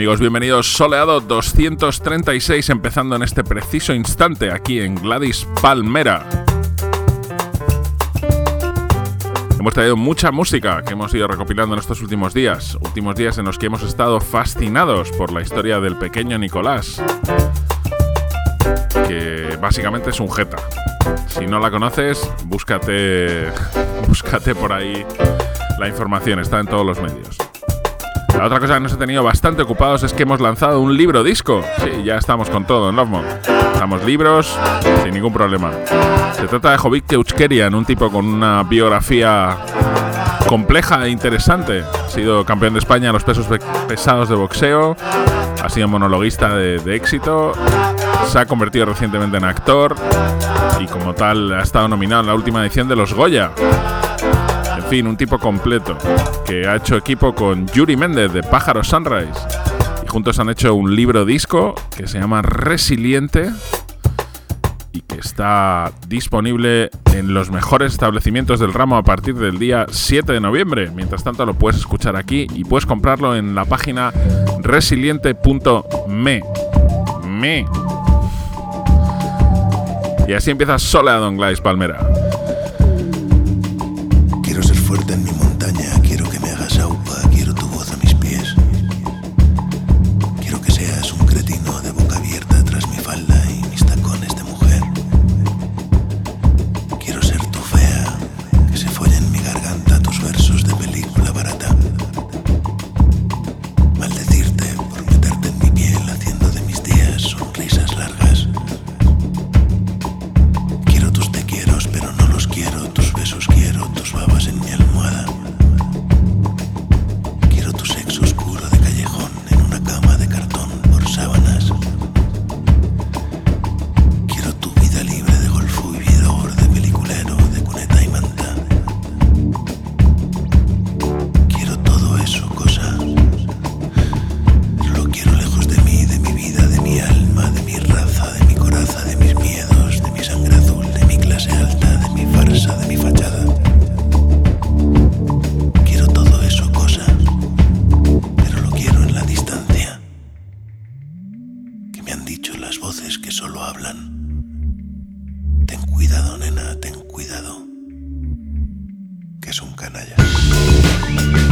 amigos? Bienvenidos Soleado 236 empezando en este preciso instante aquí en Gladys Palmera. Hemos traído mucha música que hemos ido recopilando en estos últimos días, últimos días en los que hemos estado fascinados por la historia del pequeño Nicolás, que básicamente es un jeta. Si no la conoces, búscate, búscate por ahí la información, está en todos los medios. La otra cosa que nos ha tenido bastante ocupados es que hemos lanzado un libro disco. Sí, ya estamos con todo en Lovemode. Estamos libros sin ningún problema. Se trata de Jovik Keuchkerian, un tipo con una biografía compleja e interesante. Ha sido campeón de España en los pesos pesados de boxeo. Ha sido monologuista de, de éxito. Se ha convertido recientemente en actor. Y como tal ha estado nominado en la última edición de los Goya un tipo completo que ha hecho equipo con Yuri Méndez de Pájaro Sunrise. Y juntos han hecho un libro disco que se llama Resiliente y que está disponible en los mejores establecimientos del ramo a partir del día 7 de noviembre. Mientras tanto lo puedes escuchar aquí y puedes comprarlo en la página resiliente.me. Me. Y así empieza Sola Don Glais Palmera. Que es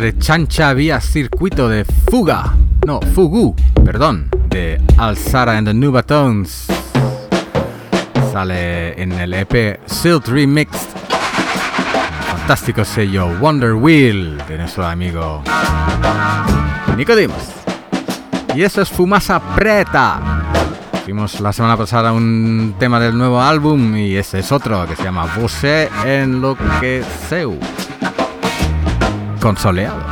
de Chancha vía circuito de Fuga, no, Fugu, perdón, de Alzara and the Nubatones. Sale en el EP Silt Remixed. Fantástico sello Wonder Wheel de nuestro amigo Nicodemus. Y eso es Fumasa Preta. Vimos la semana pasada un tema del nuevo álbum y ese es otro que se llama Você Enloqueceu. Consoleado.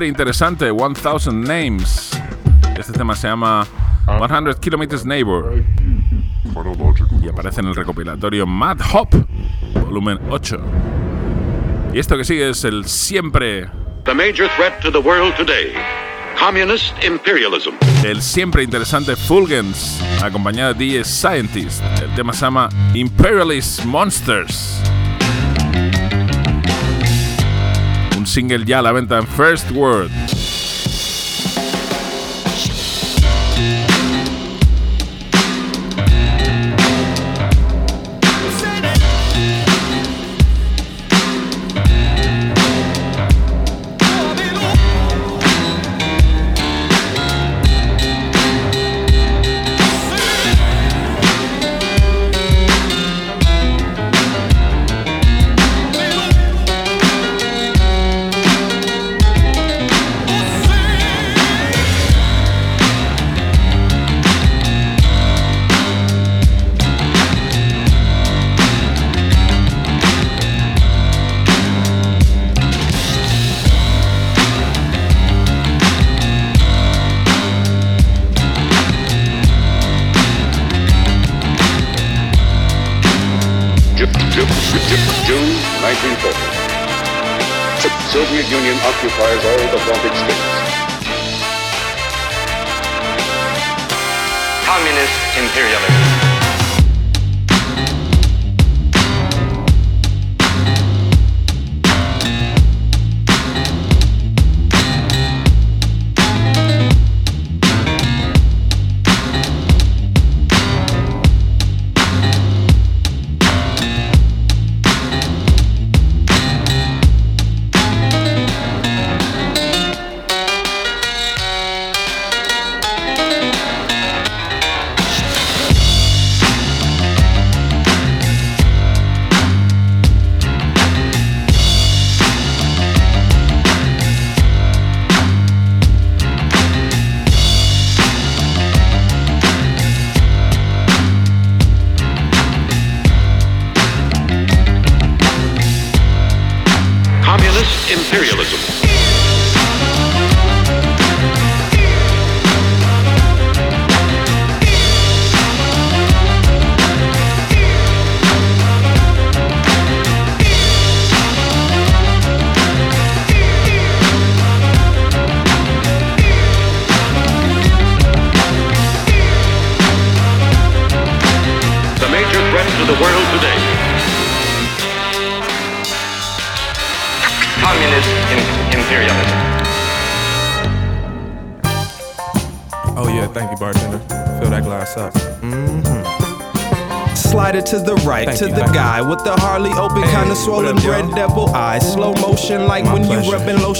Siempre interesante, 1000 Names. Este tema se llama 100 Kilometers Neighbor y aparece en el recopilatorio Mad Hop, volumen 8. Y esto que sigue es el siempre. The major threat to the world today. Communist imperialism. El siempre interesante Fulgens, acompañado de DJ Scientist. El tema se llama Imperialist Monsters. Single ya a la venta en First World. To the guy with the hardly open, kinda swollen red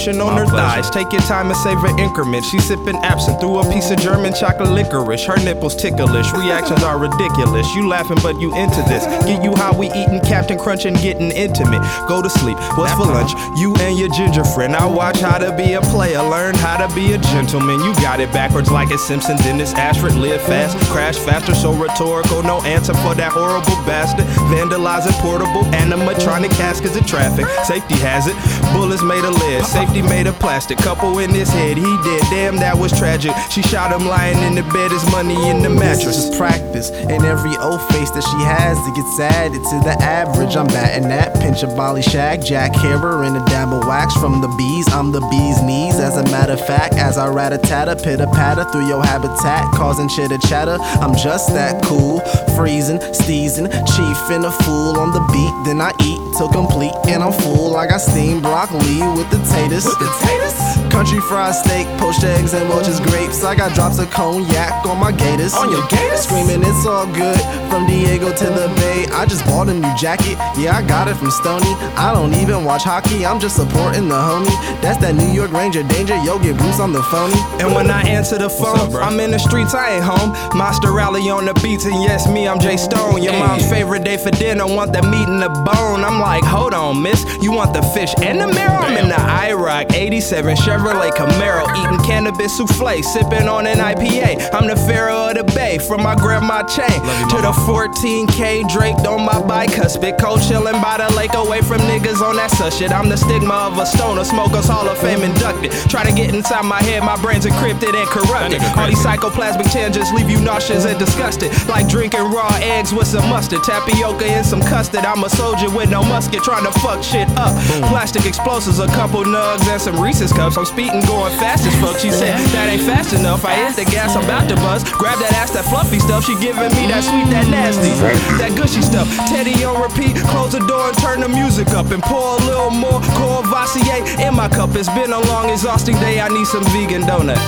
lotion on My her pleasure. thighs. Take your time and savor increments. She's sipping absinthe through a piece of German chocolate licorice. Her nipples ticklish, reactions are ridiculous. You laughing, but you into this. Get you how we eating Captain Crunch and getting intimate. Go to sleep. What's for lunch? You and your ginger friend. I watch how to be a player, learn how to be a gentleman. You got it backwards like a Simpson. Dennis Ashford live fast, crash faster, so rhetorical. No answer for that horrible bastard. Vandalizing portable animatronic caskets of traffic. Safety hazard. Bullets made of lead. Safety made of plastic. Couple in his head. He did. Damn, that was tragic. She shot him lying in the bed. His money in the mattress. This is practice. And every old face that she has to get added to the average. I'm batting that. Pinch a volley shag. Jack Harrer and a dab of wax from the bees. I'm the bee's knees. As a matter of fact, as I rat a tatter, pitter patter through your habitat, causing chitter chatter. I'm just that cool. Freezing, steezing, chief and a fool on the beat. Then I eat till complete and I'm full. Like I got steamed broccoli with the taters. With the taters? Country fried steak, poached eggs and Welch's grapes. I got drops of cognac on my gators. On your gators? Screaming it's all good from Diego to the Bay. I just bought a new jacket. Yeah, I got it from Stony. I don't even watch hockey. I'm just supporting the homie. That's that New York Ranger danger. Yo, get Bruce on the phony. And when I answer the phone, up, I'm in the streets. I ain't home. Monster rally on the beats and yes, me, I'm Jay Stone. Your hey. mom's favorite day for dinner. Want the meat and the bone. I'm like, hold on, miss. You want the fish and the marrow? I'm in the IROC 87 Chevrolet Camaro. Eating cannabis souffle, sipping on an IPA. I'm the pharaoh of the bay, from my grandma chain to the 14K draped on my bike. bicuspid. Cold chillin' by the lake, away from niggas on that such shit. I'm the stigma of a stoner, smokers Hall of Fame inducted. Try to get inside my head, my brain's encrypted and corrupted. All these psychoplasmic changes leave you nauseous and disgusted. Like drinking raw eggs with some mustard, tapioca and some custard. I'm a soldier with no musket, trying to fuck shit up. Plastic explosives, a couple nugs and some Reese's cups. I'm speeding, going fast as fuck. She said that ain't fast enough. I hit the gas, I'm about to buzz. Grab that ass, that fluffy stuff. She giving me that sweet, that nasty, that gushy stuff. Teddy on repeat. Close the door and turn the music up and pour a little more Courvoisier in my cup. It's been a long, exhausting day. I need some vegan donut.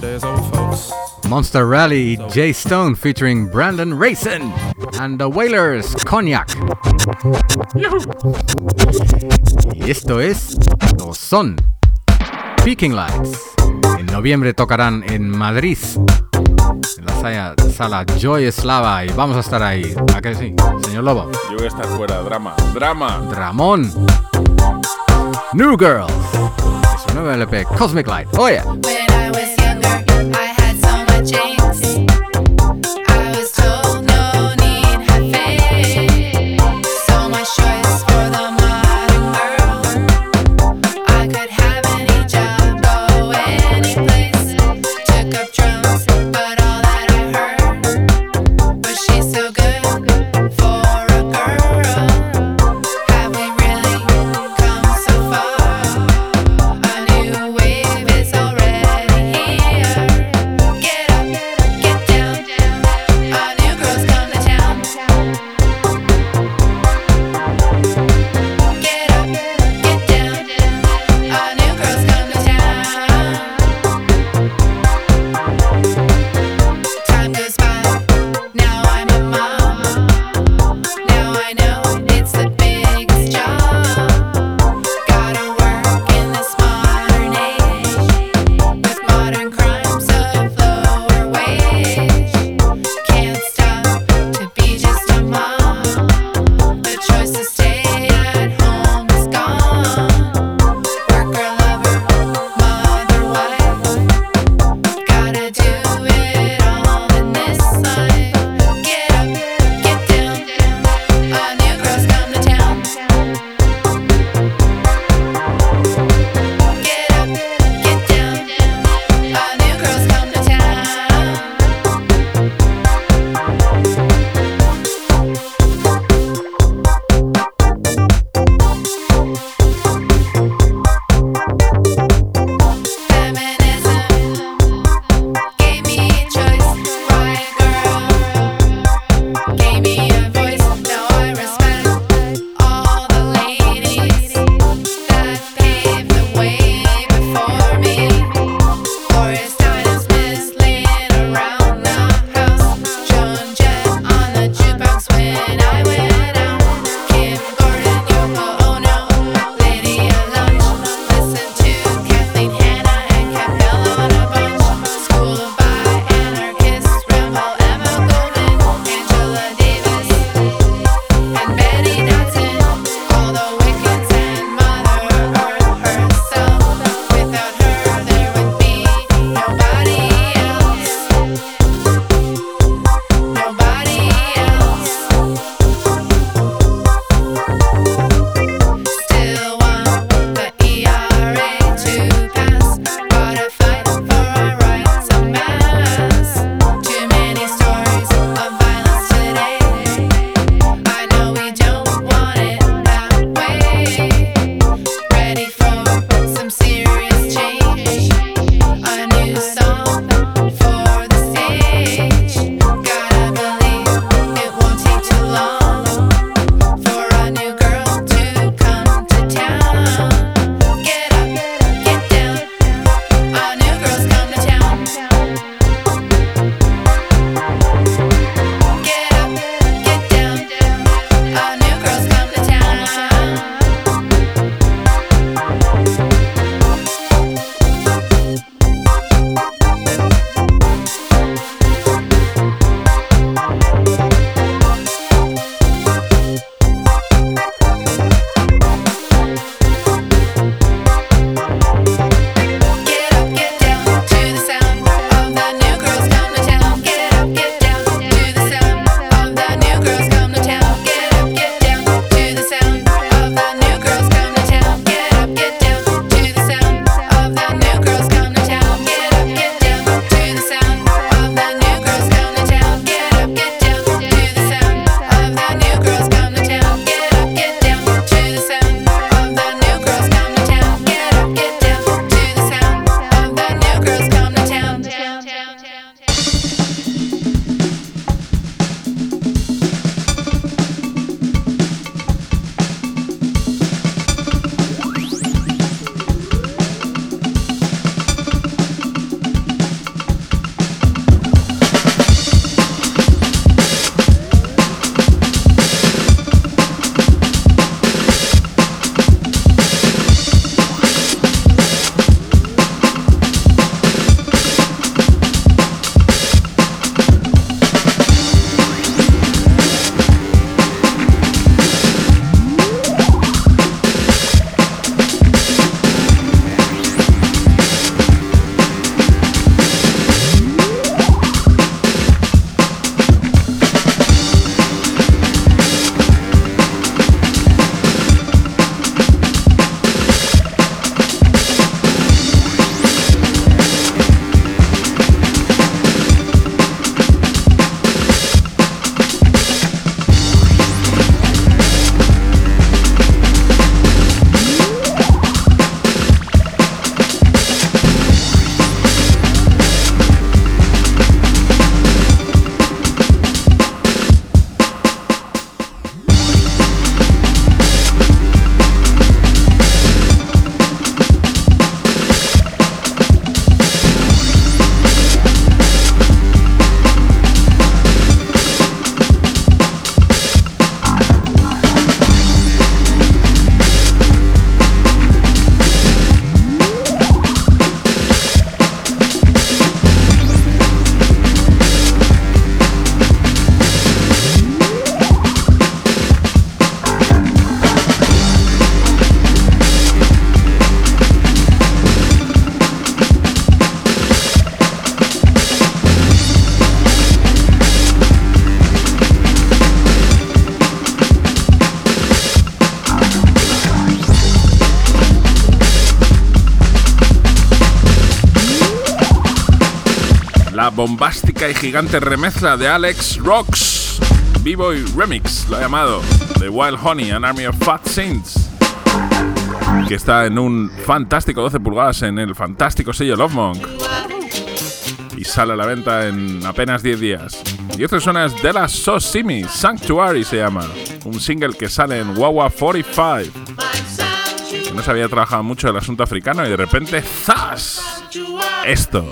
There's old folks. Monster Rally, Jay Stone featuring Brandon Racing and the Wailers, Cognac. Y esto es, o son, Peaking Lights. En noviembre tocarán en Madrid, en la sala, sala Joy Slava, y vamos a estar ahí. ¿A que sí, señor Lobo? Yo voy a estar fuera. Drama. Drama. Ramón. New Girls. Es su nuevo LP, Cosmic Light. Oye. When I bombástica y gigante remezcla de Alex Rocks. B-Boy Remix lo ha llamado The Wild Honey, an Army of Fat Saints. Que está en un fantástico 12 pulgadas en el fantástico sello Love Monk. Y sale a la venta en apenas 10 días. Y otra suena es De La Sosimi, Sanctuary se llama. Un single que sale en Wawa 45 no se había trabajado mucho el asunto africano y de repente ¡zas! Esto.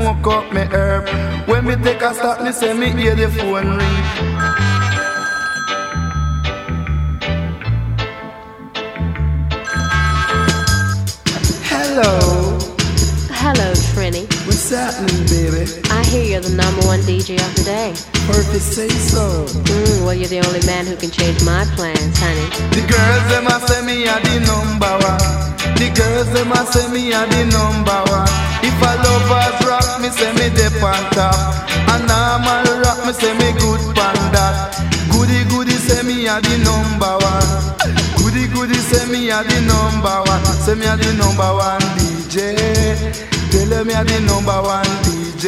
Smoke up me herb. When me take a stop, me say me hear the phone ring. Hello, Hello, Trini. what's happening, baby? I hear you're the number one DJ of the day. Purpose say so. Mm, well, you're the only man who can change a the number one DJ. Tell me a the number one DJ.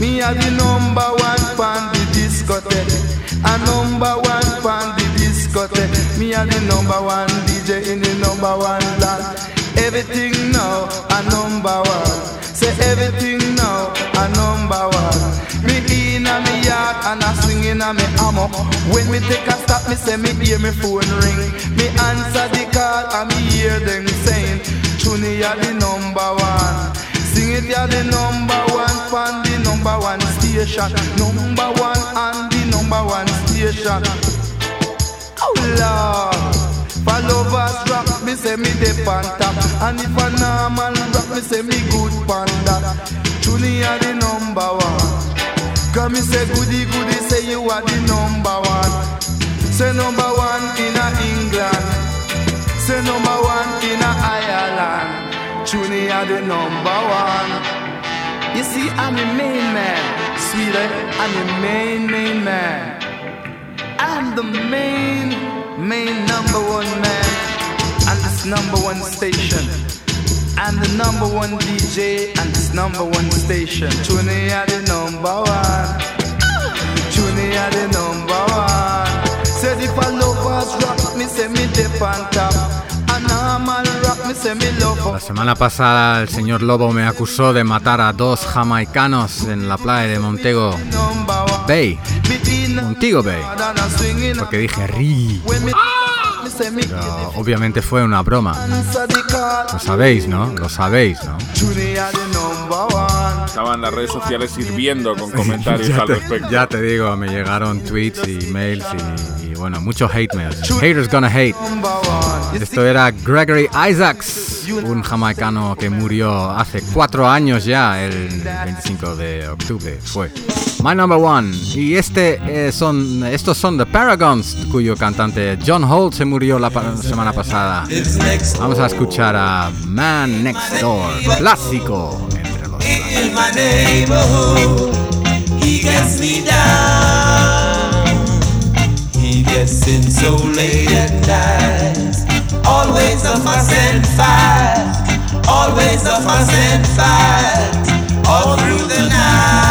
Me a the number one pan the discotheque. A number one pan the discotheque. Me a the number one DJ in the number one land. Everything now a number one. Say everything now a number one. Me in a me yard and a swing in a me hammer. When me take a stop, me say me hear me phone ring. Me answer the call me hear them saying, Tune ya the number one. Sing it ya the number one fan the number one station. Number one and the number one station. Oh Lord. For lovers rock, me say me on top And if a normal rock, me say me good panda Truly are the number one Cause me say goody goody, say you are the number one Say number one Say number one in Ireland are the number one You see, I'm the main man Sweetie, I'm the main, main man I'm the main, main number one man on this number one station. I'm the number one DJ and this number one station. Are the number one. Are the number one. Said if I lovers rock me, say me dip on top. A normal rock me, say me love La semana pasada el señor Lobo me acusó de matar a dos jamaicanos en la playa de Montego Bay. Montego Bay. Porque dije ri. Pero obviamente fue una broma. Lo sabéis, ¿no? Lo sabéis, ¿no? Estaban las redes sociales hirviendo con comentarios ya, al te, respecto. ya te digo, me llegaron tweets y mails y, y bueno, muchos hate mails. Haters gonna hate. Esto era Gregory Isaacs, un jamaicano que murió hace cuatro años ya, el 25 de octubre fue. My Number One. Y este eh, son, estos son The Paragons, cuyo cantante John Holt se murió la semana pasada. Vamos a escuchar a Man Next Door, clásico entre los in dancing so late at night. Always a my and fight. Always a my and fight. All through the night.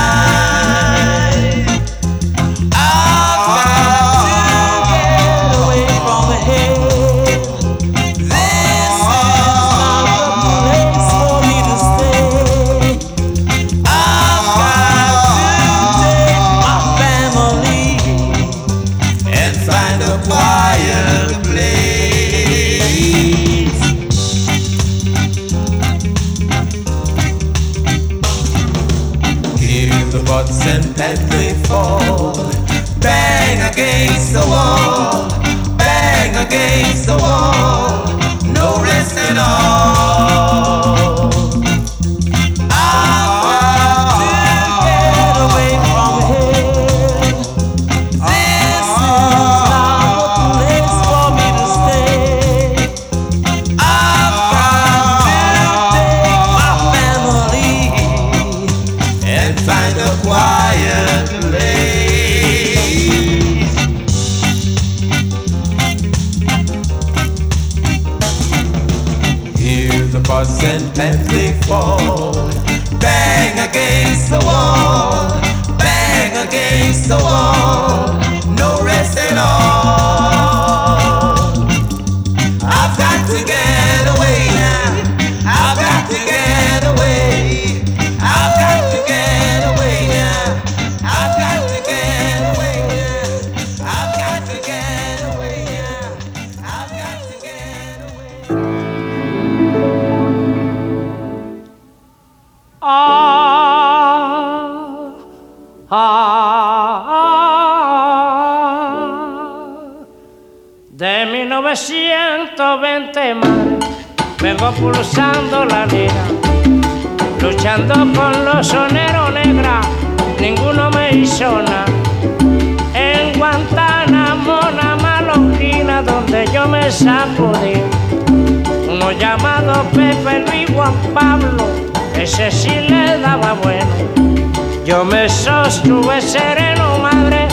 Hear and they fall. Bang against the wall. Bang against the wall. No rest at all. Pulsando la liga, luchando con los soneros negras, ninguno me hizo nada. En Guantánamo, una malonquina donde yo me sacudí, uno llamado Pepe Luis Juan Pablo, ese sí le daba bueno. Yo me sostuve sereno, madre,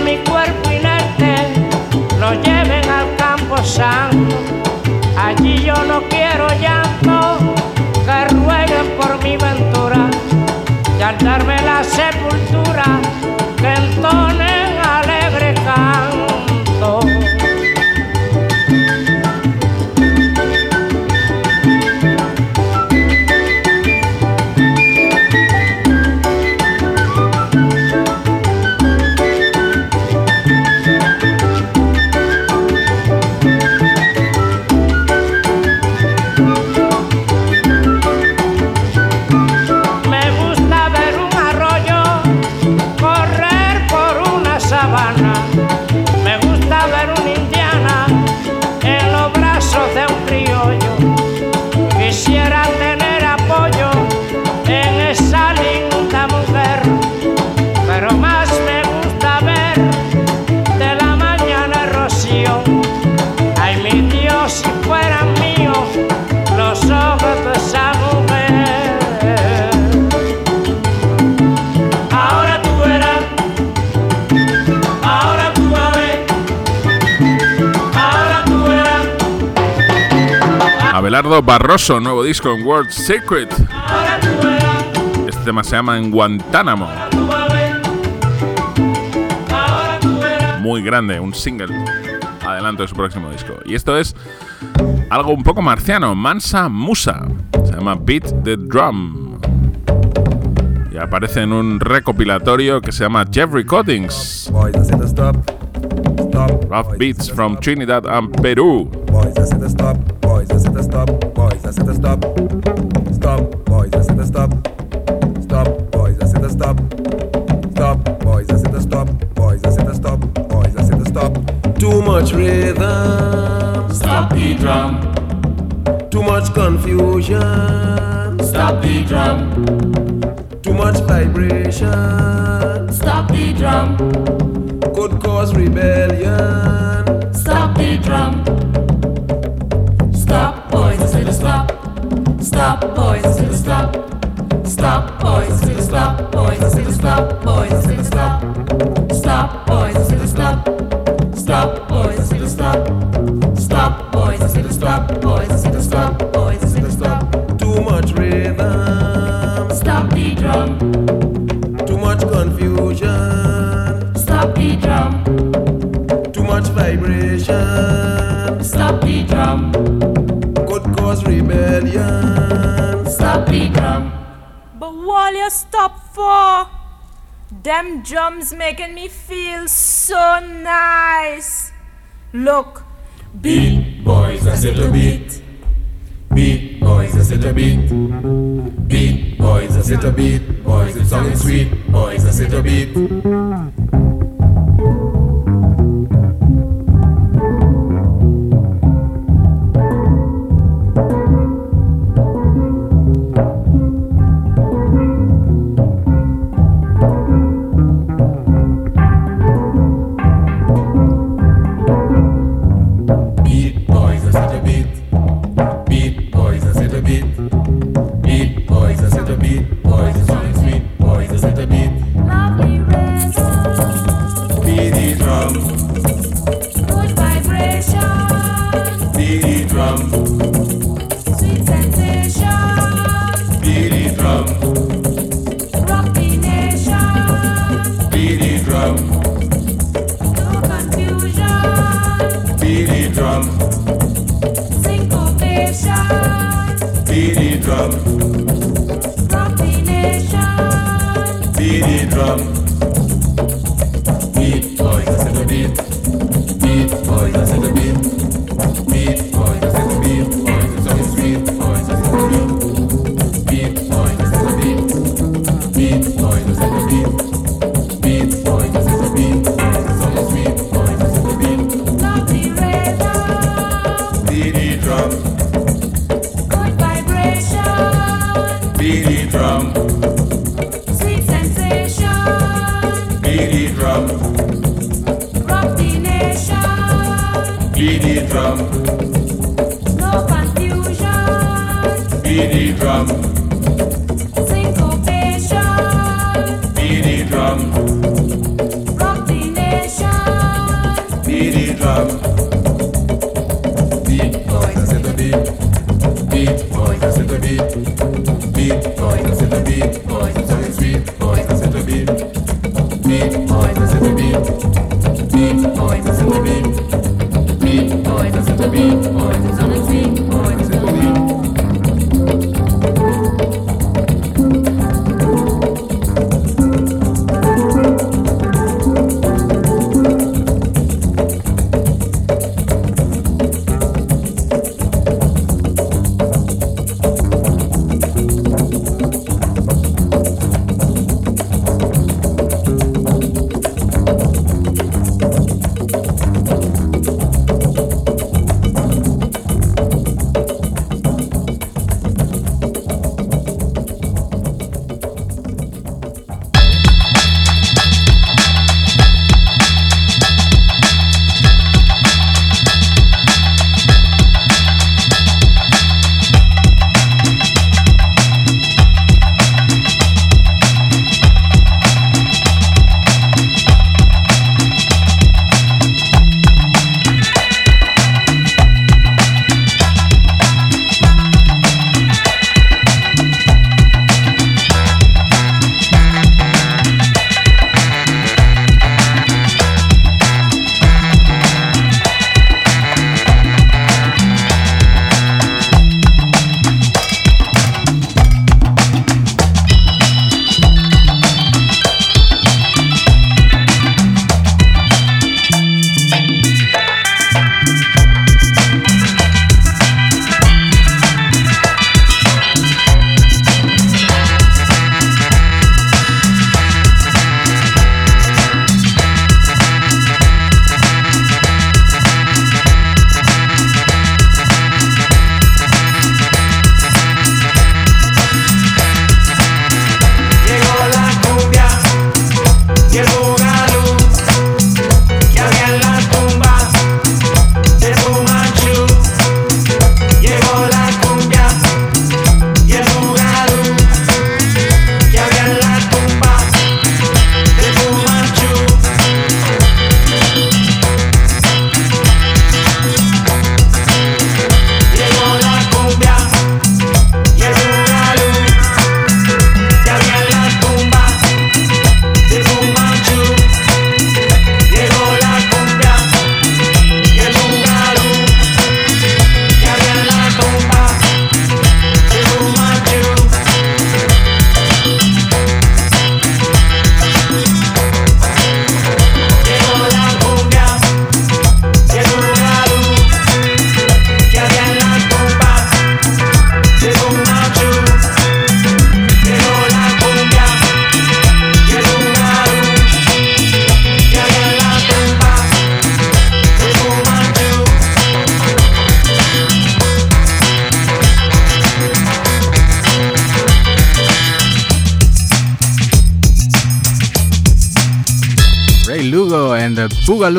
mi cuerpo inerte lo lleven al campo santo. Allí yo no quiero llanto, que rueguen por mi ventura y al darme la sepultura Barroso, nuevo disco en World Secret. Este tema se llama En Guantánamo. Muy grande, un single. Adelanto de su próximo disco. Y esto es algo un poco marciano, Mansa Musa. Se llama Beat the Drum. Y aparece en un recopilatorio que se llama Jeff Recordings. Rough Beats from Trinidad and Perú. Boys, said to stop. Boys, I said to stop. Boys, I said to stop. Boys, I said to stop. Stop. Boys, I said to stop. Stop. Boys, I said to stop. Boys, I said to stop. Boys, I said to stop. Too much rhythm. Stop the drum. Too much confusion. Stop the drum. Too much vibration. Stop the drum. Could cause rebellion. Stop the drum. boys, I see the slop. Slop boys, I see the stop, boys, I see the stop, boys, I see the slop. stop, boys, I see the slop. stop, boys, I see the slop. Slop boys, I see the stop, boys, I see the stop, boys, I see the slop. Drum. But what you stop for? Them drums making me feel so nice. Look, Beat, boys, I said to beat. Beat, boys, I said to beat. Beat, boys, I said to beat. Boys, it's sounding sweet. Boys, I said to beat. Beat,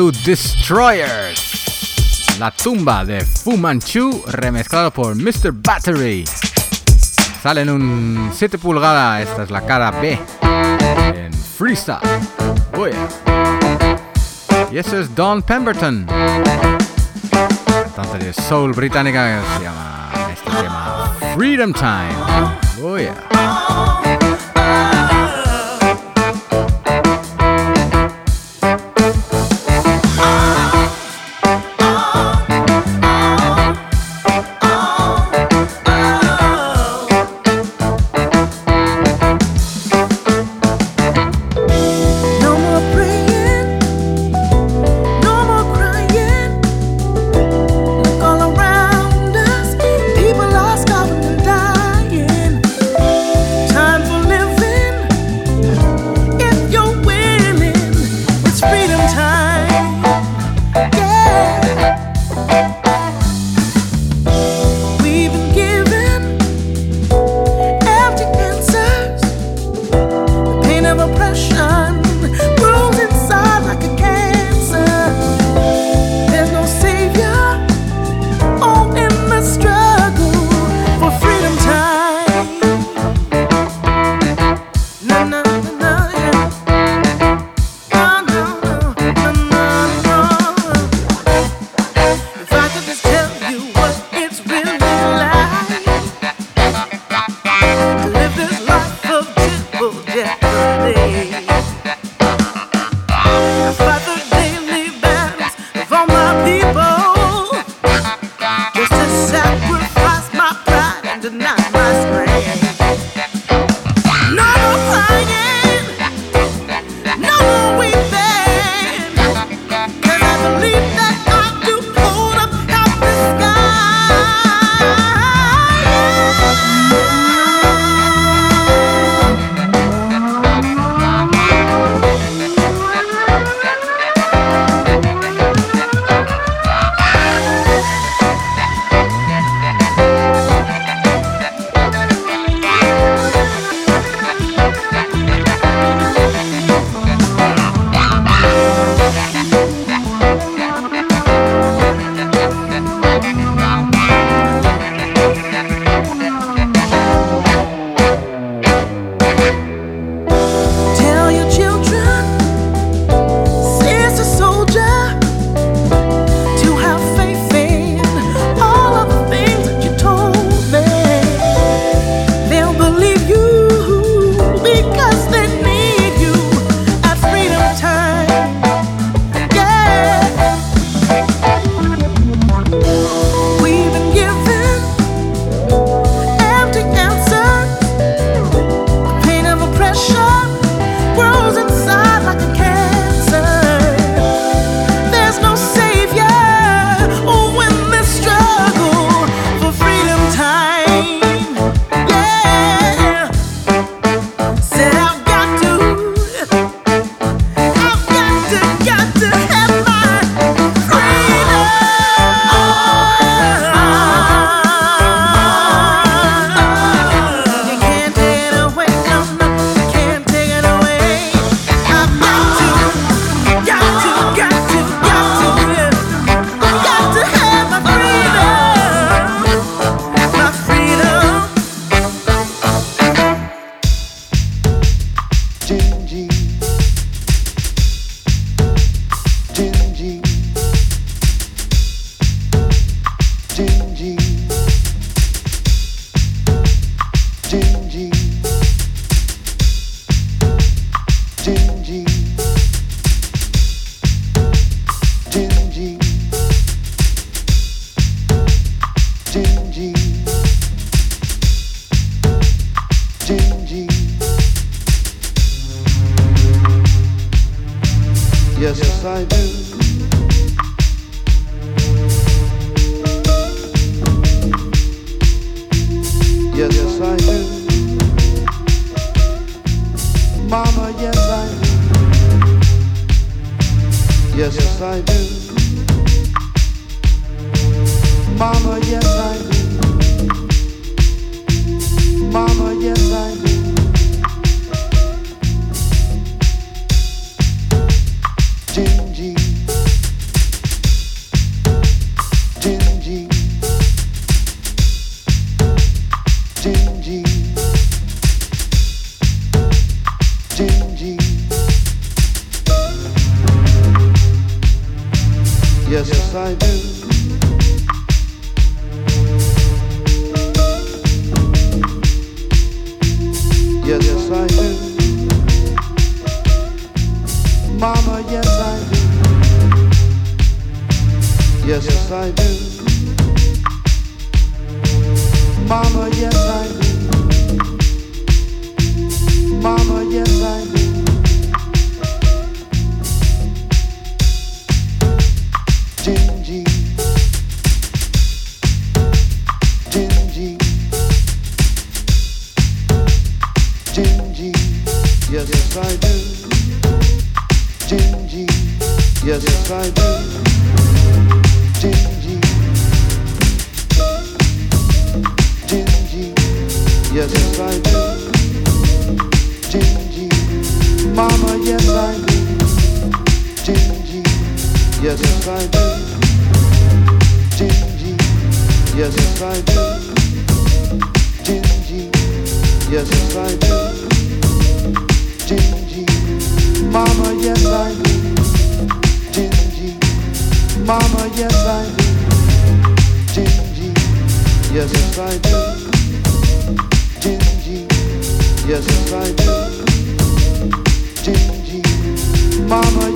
Destroyers. La tumba de Fu Manchu remezclado por Mr. Battery. Sale en un 7 pulgadas, esta es la cara B. En freestyle. Oye. Y eso es Don Pemberton. Cantante de soul británica este se llama Freedom Time. Oye.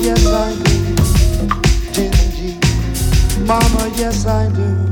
Yes I do. Gingy. Mama, yes I do.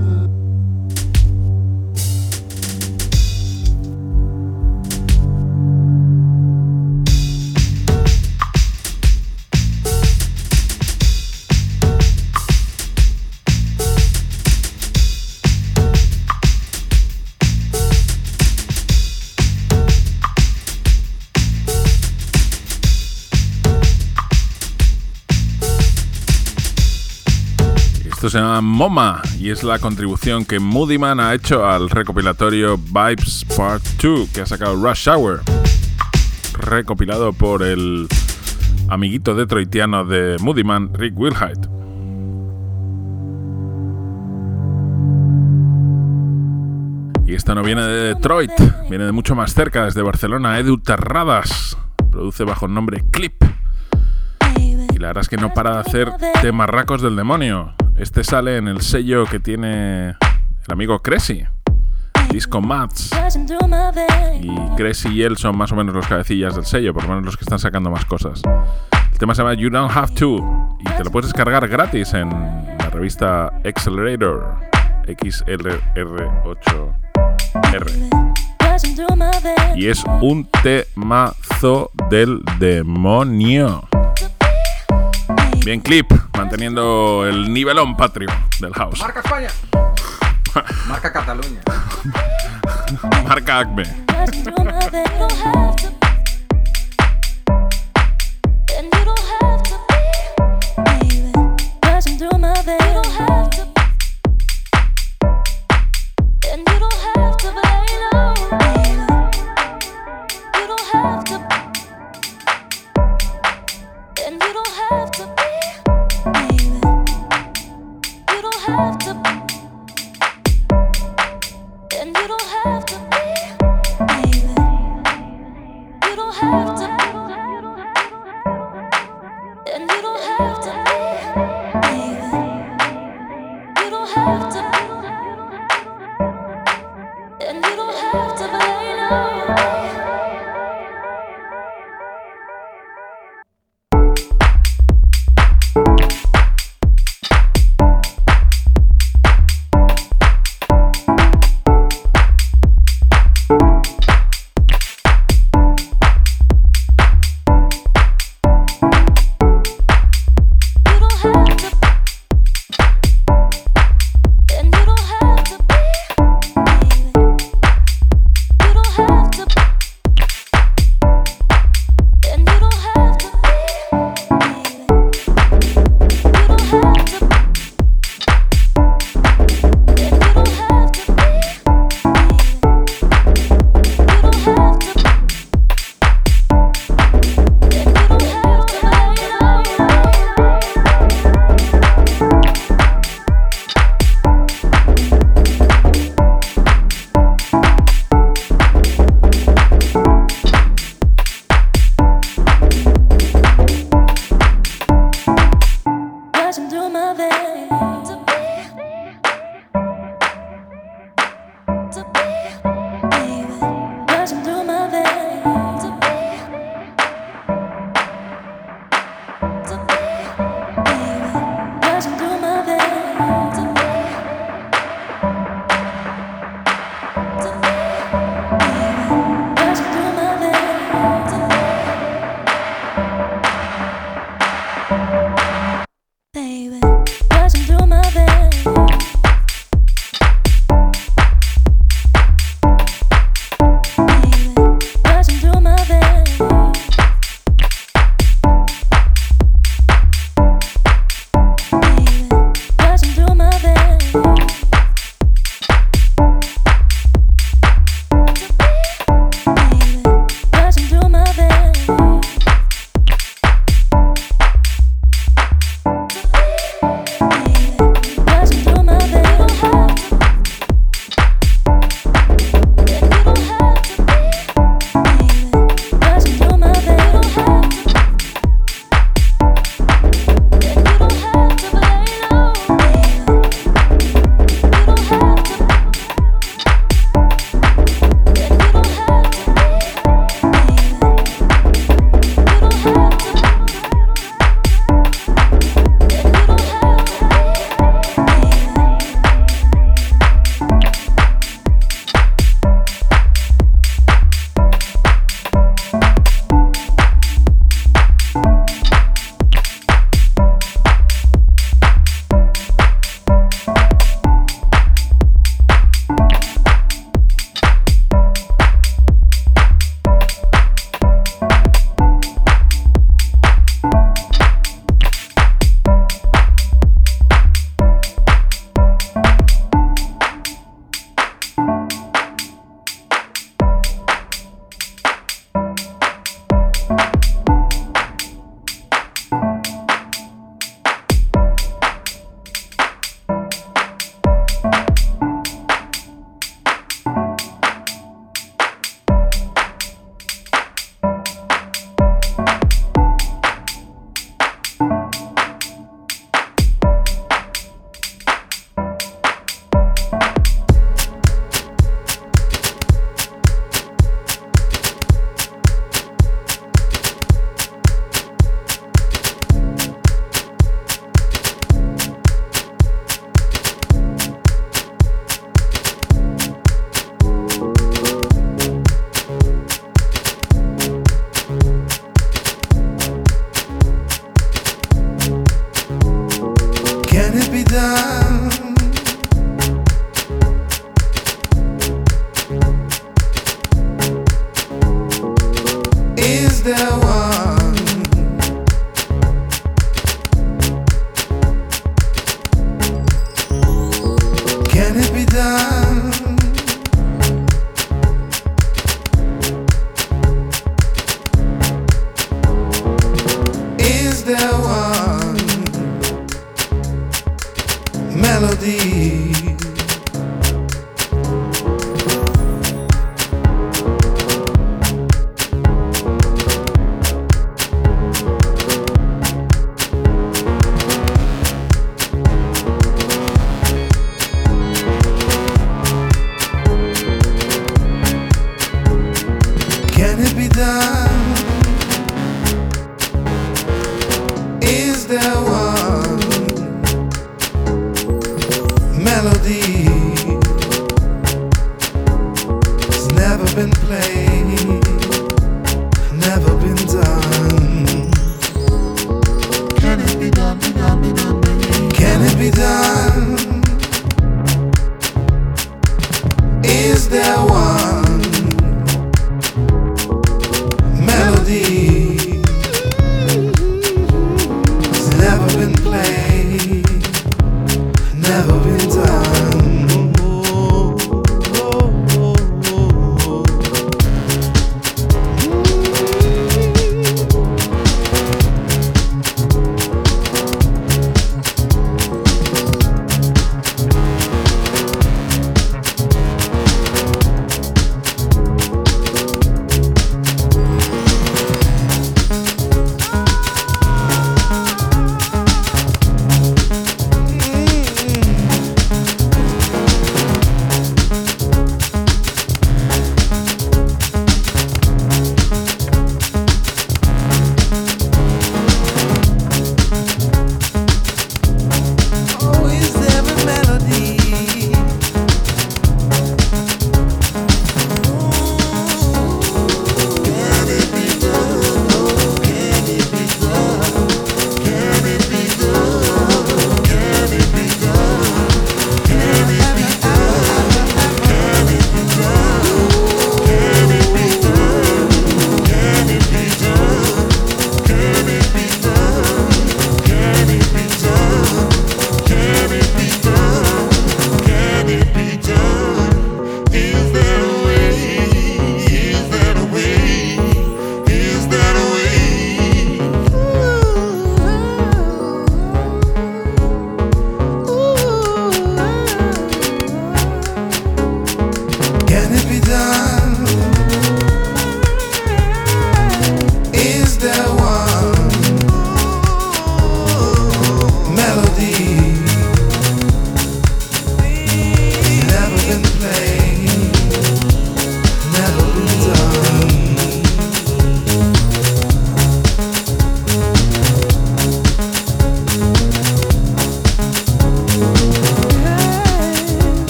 Esto se llama MoMA y es la contribución que Moody Man ha hecho al recopilatorio Vibes Part 2 que ha sacado Rush Hour, recopilado por el amiguito detroitiano de Moody Man, Rick Wilhite. Y esto no viene de Detroit, viene de mucho más cerca, desde Barcelona, Edu Terradas. Produce bajo el nombre Clip. Y la verdad es que no para de hacer temarracos del demonio. Este sale en el sello que tiene el amigo Cressy, Disco Mats. Y Cressy y él son más o menos los cabecillas del sello, por lo menos los que están sacando más cosas. El tema se llama You Don't Have To y te lo puedes descargar gratis en la revista Accelerator XLR8R. Y es un temazo del demonio. Bien, clip, manteniendo el nivelón patrio del house. Marca España. Marca Cataluña. Marca Acme.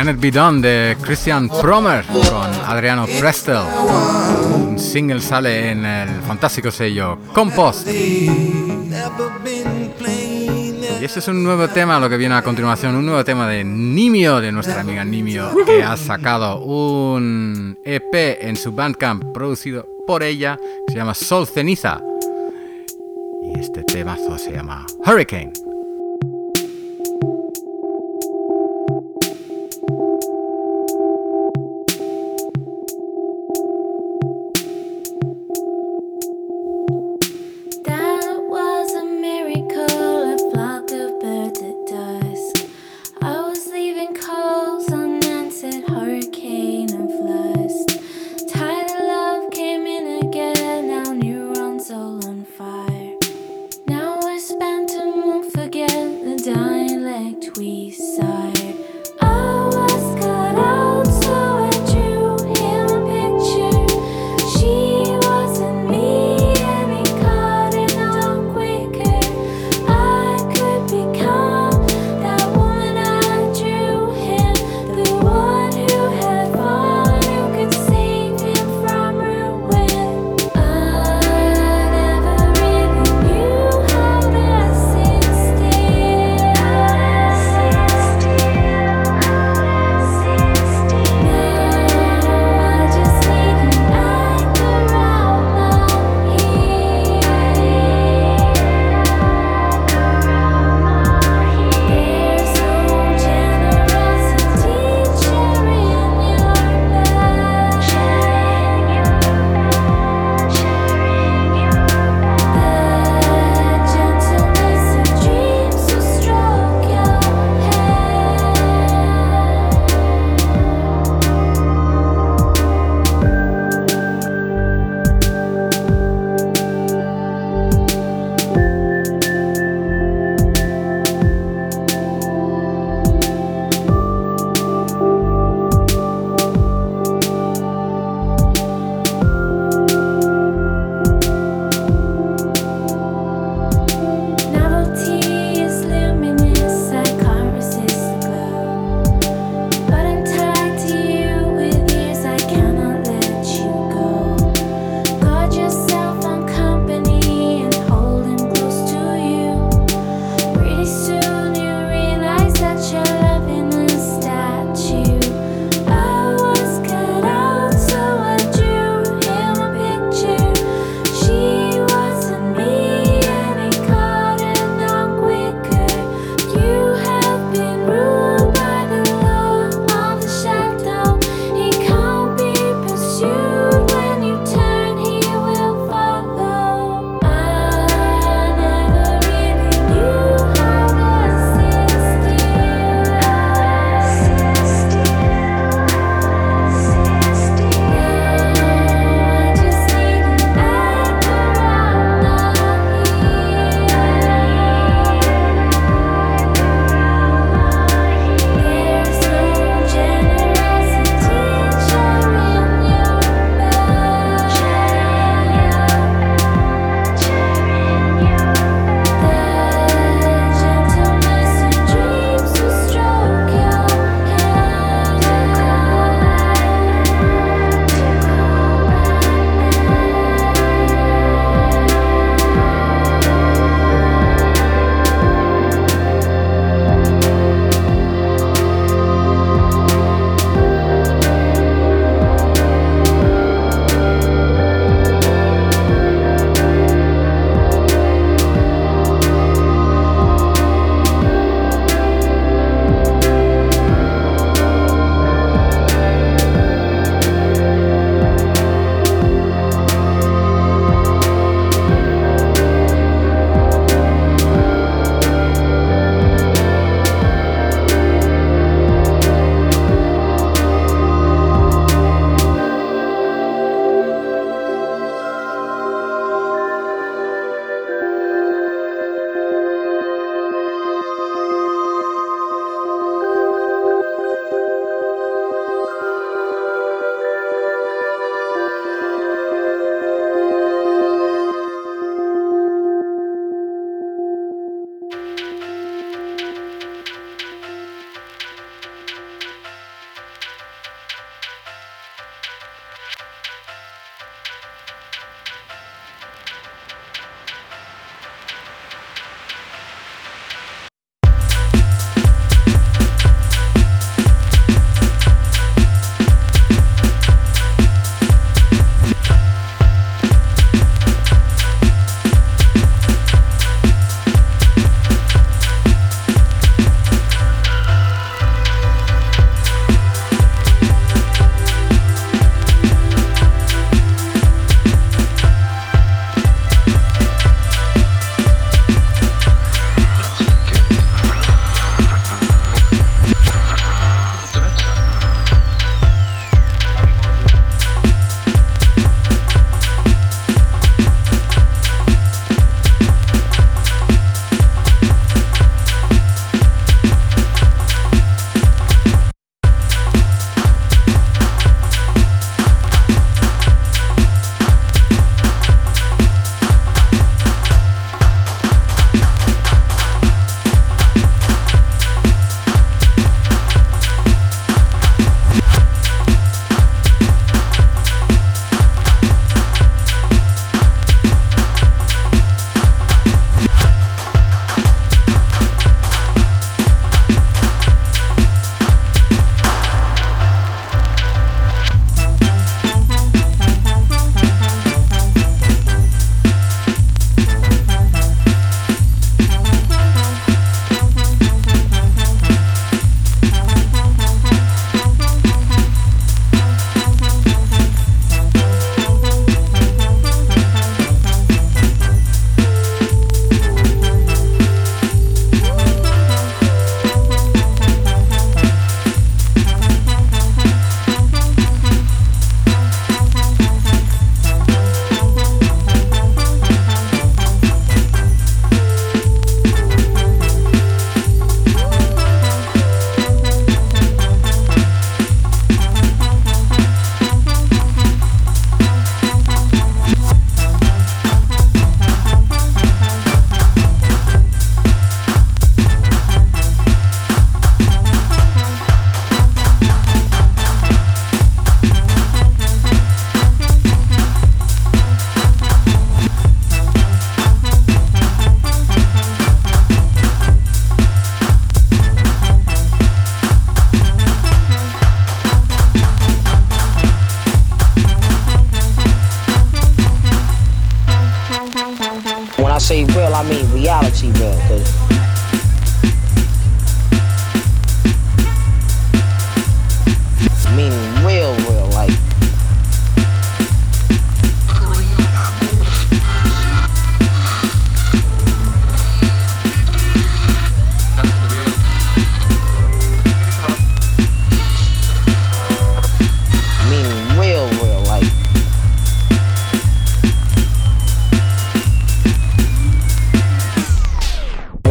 Can It Be Done de Christian Promer con Adriano Prestel. Un single sale en el fantástico sello Compost. Y este es un nuevo tema, lo que viene a continuación, un nuevo tema de Nimio, de nuestra amiga Nimio, que ha sacado un EP en su Bandcamp producido por ella, que se llama Sol Ceniza. Y este temazo se llama Hurricane.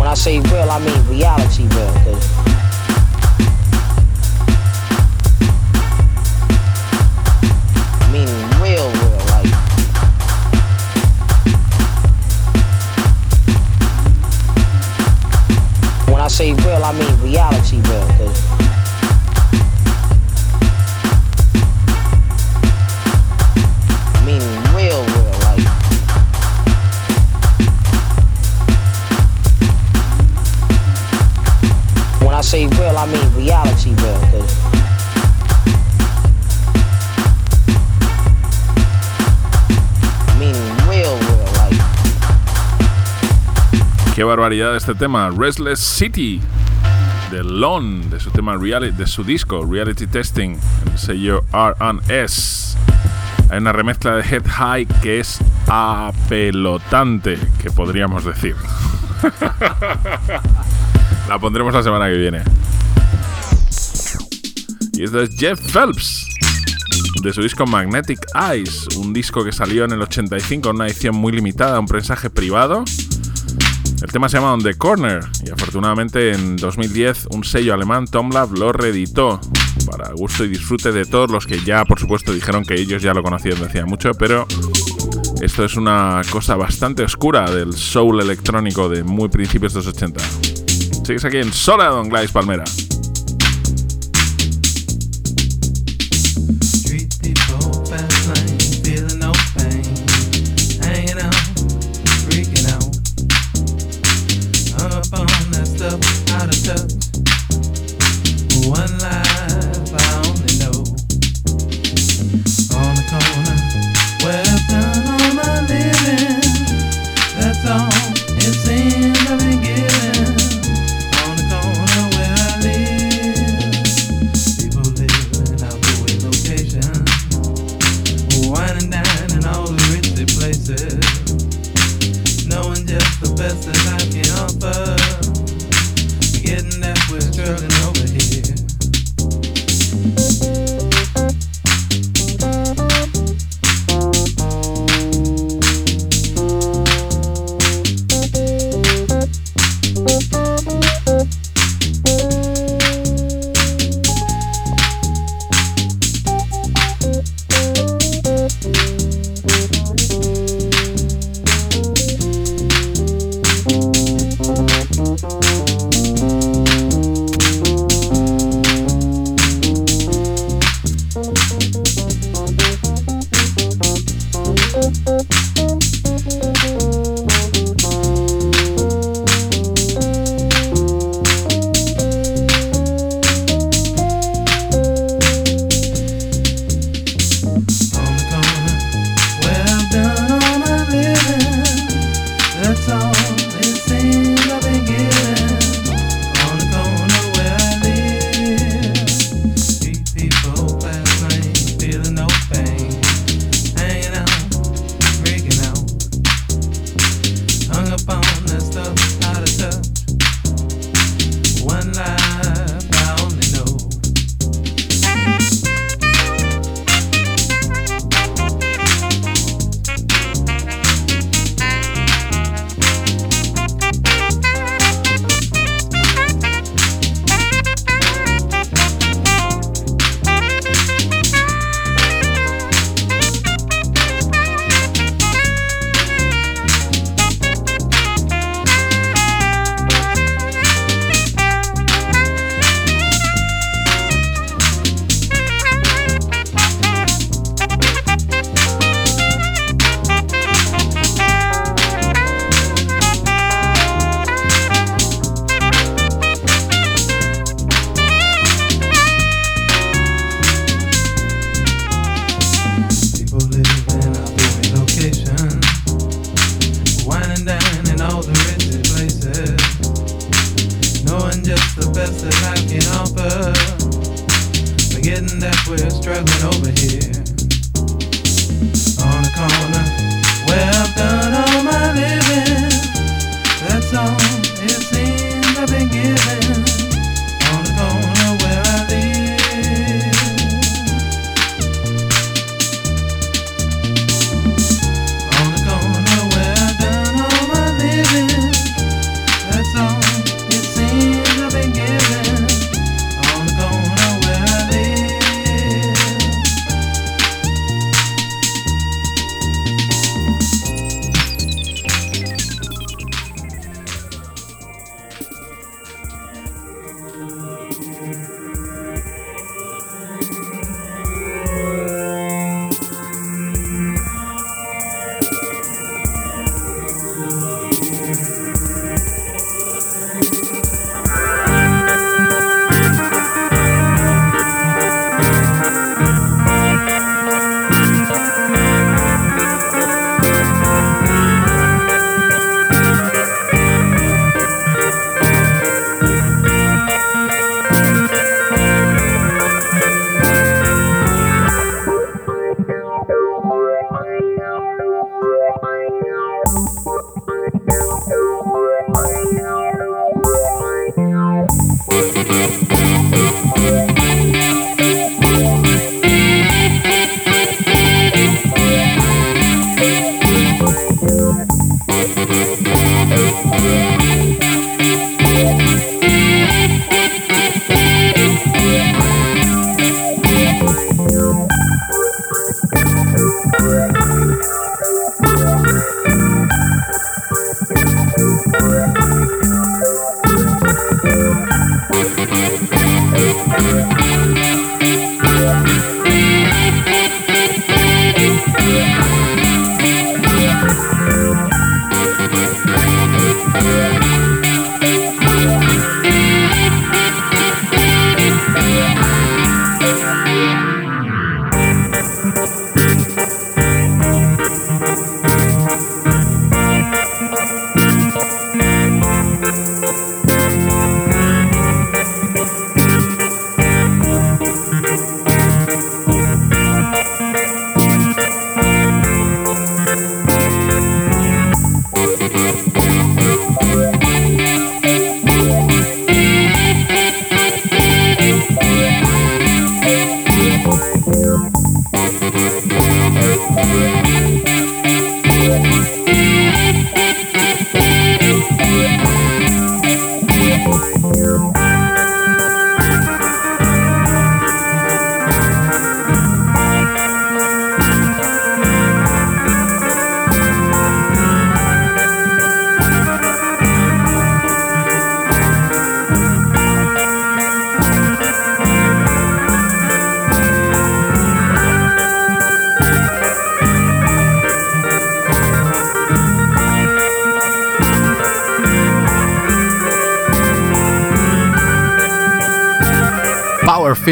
I say real, I mean reality real. Cause say real, I mean reality real. Cause I mean reality real. Cause. Qué barbaridad este tema, Restless City de Lon, de su tema reality, de su disco Reality Testing, el sello R&S. Hay una remezcla de Head High que es apelotante, que podríamos decir. La pondremos la semana que viene. Y esto es Jeff Phelps, de su disco Magnetic Eyes, un disco que salió en el 85 en una edición muy limitada, un prensaje privado. El tema se llama On the Corner y afortunadamente en 2010 un sello alemán, Tomlab, lo reeditó para gusto y disfrute de todos los que ya, por supuesto, dijeron que ellos ya lo conocían desde hacía mucho, pero esto es una cosa bastante oscura del soul electrónico de muy principios de los 80. Sigues aquí en Sola Don Gladys Palmera.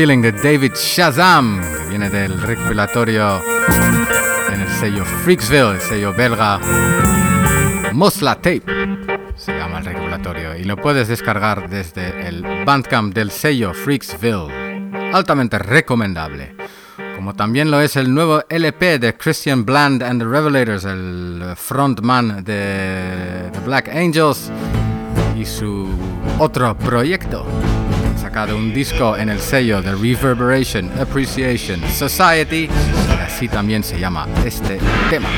Feeling de David Shazam, que viene del recopilatorio en el sello Freaksville, el sello belga Mosla Tape. Se llama el recopilatorio y lo puedes descargar desde el Bandcamp del sello Freaksville. Altamente recomendable. Como también lo es el nuevo LP de Christian Bland and the Revelators, el frontman de The Black Angels y su otro proyecto sacado un disco en el sello de Reverberation Appreciation Society, así también se llama este tema.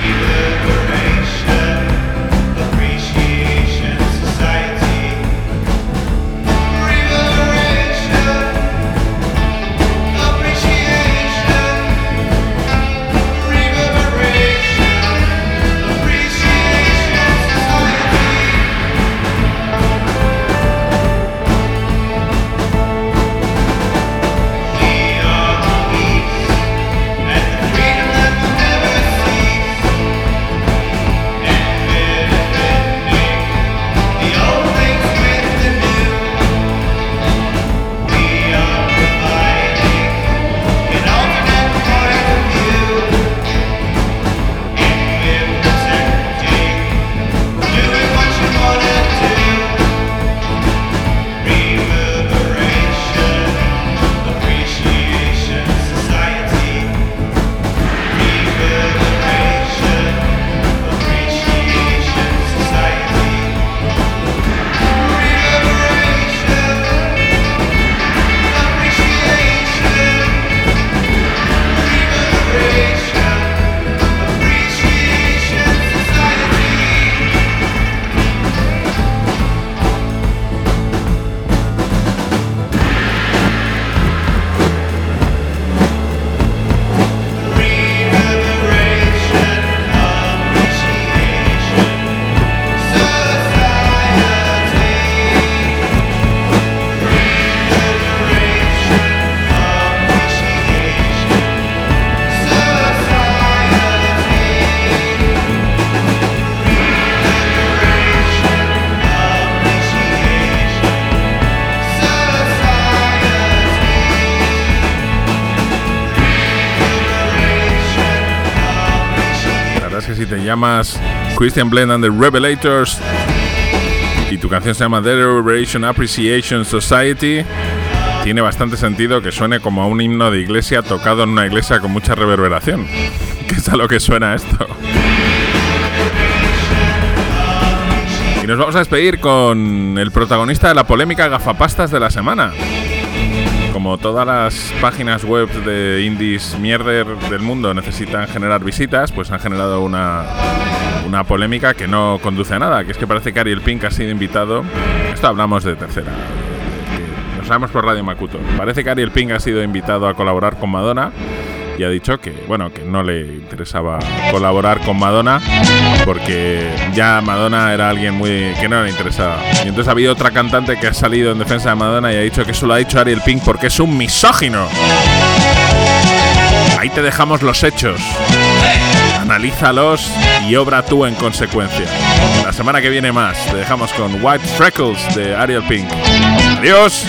Christian Blend and the Revelators y tu canción se llama The Revelation Appreciation Society, tiene bastante sentido que suene como a un himno de iglesia tocado en una iglesia con mucha reverberación. Que es a lo que suena esto. Y nos vamos a despedir con el protagonista de la polémica gafapastas de la semana. Como todas las páginas web de indies mierder del mundo necesitan generar visitas, pues han generado una, una polémica que no conduce a nada, que es que parece que Ariel Pink ha sido invitado. Esto hablamos de tercera. Lo sabemos por Radio Makuto. Parece que Ariel Pink ha sido invitado a colaborar con Madonna y ha dicho que bueno que no le interesaba colaborar con Madonna porque ya Madonna era alguien muy que no le interesaba y entonces ha habido otra cantante que ha salido en defensa de Madonna y ha dicho que eso lo ha dicho Ariel Pink porque es un misógino ahí te dejamos los hechos analízalos y obra tú en consecuencia. La semana que viene más. Te dejamos con White Freckles de Ariel Pink. Adiós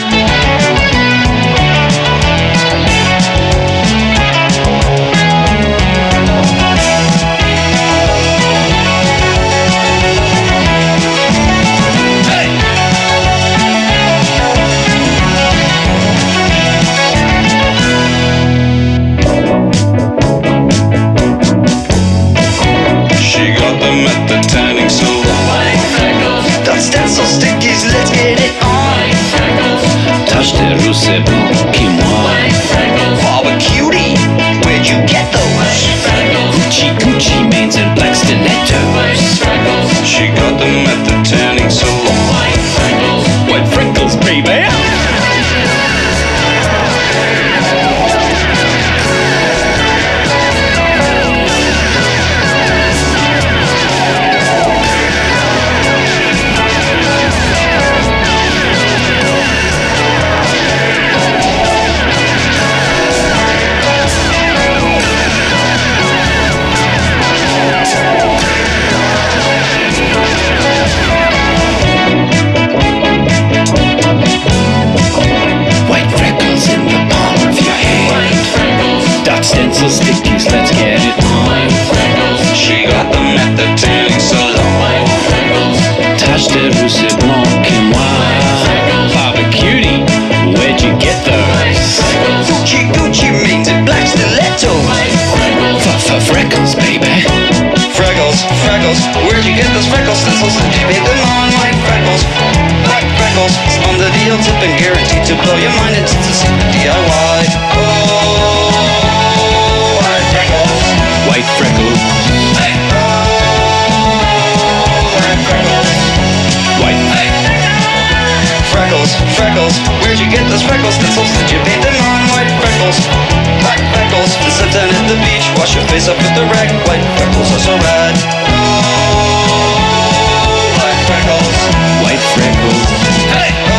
them at the tanning salon. That stencil stickies, let's get it on. Touch the russet. Barbara cutie, where'd you get those? Gucci Gucci mains and black stilettos. She got them at the tanning salon. White freckles, baby. Stickies, let's get it on. She got them at the tanning salon. Tâche de rousse blanc et moi. Barbara cutie, where'd you get those? Gucci Gucci means it black stilettos. For freckles, baby. Freckles, freckles, where'd you get those freckles? Stencils, you paint them on white freckles? White freckles, on the deal tip and guaranteed to blow your mind. It's a DIY. Oh white freckles. White hey! freckles, freckles. Where'd you get those freckles? stencils? Did you paint them on? White freckles, black freckles. And sit down at the beach, wash your face up with the rag. White freckles are so rad. Oh, black freckles, white freckles. Hey!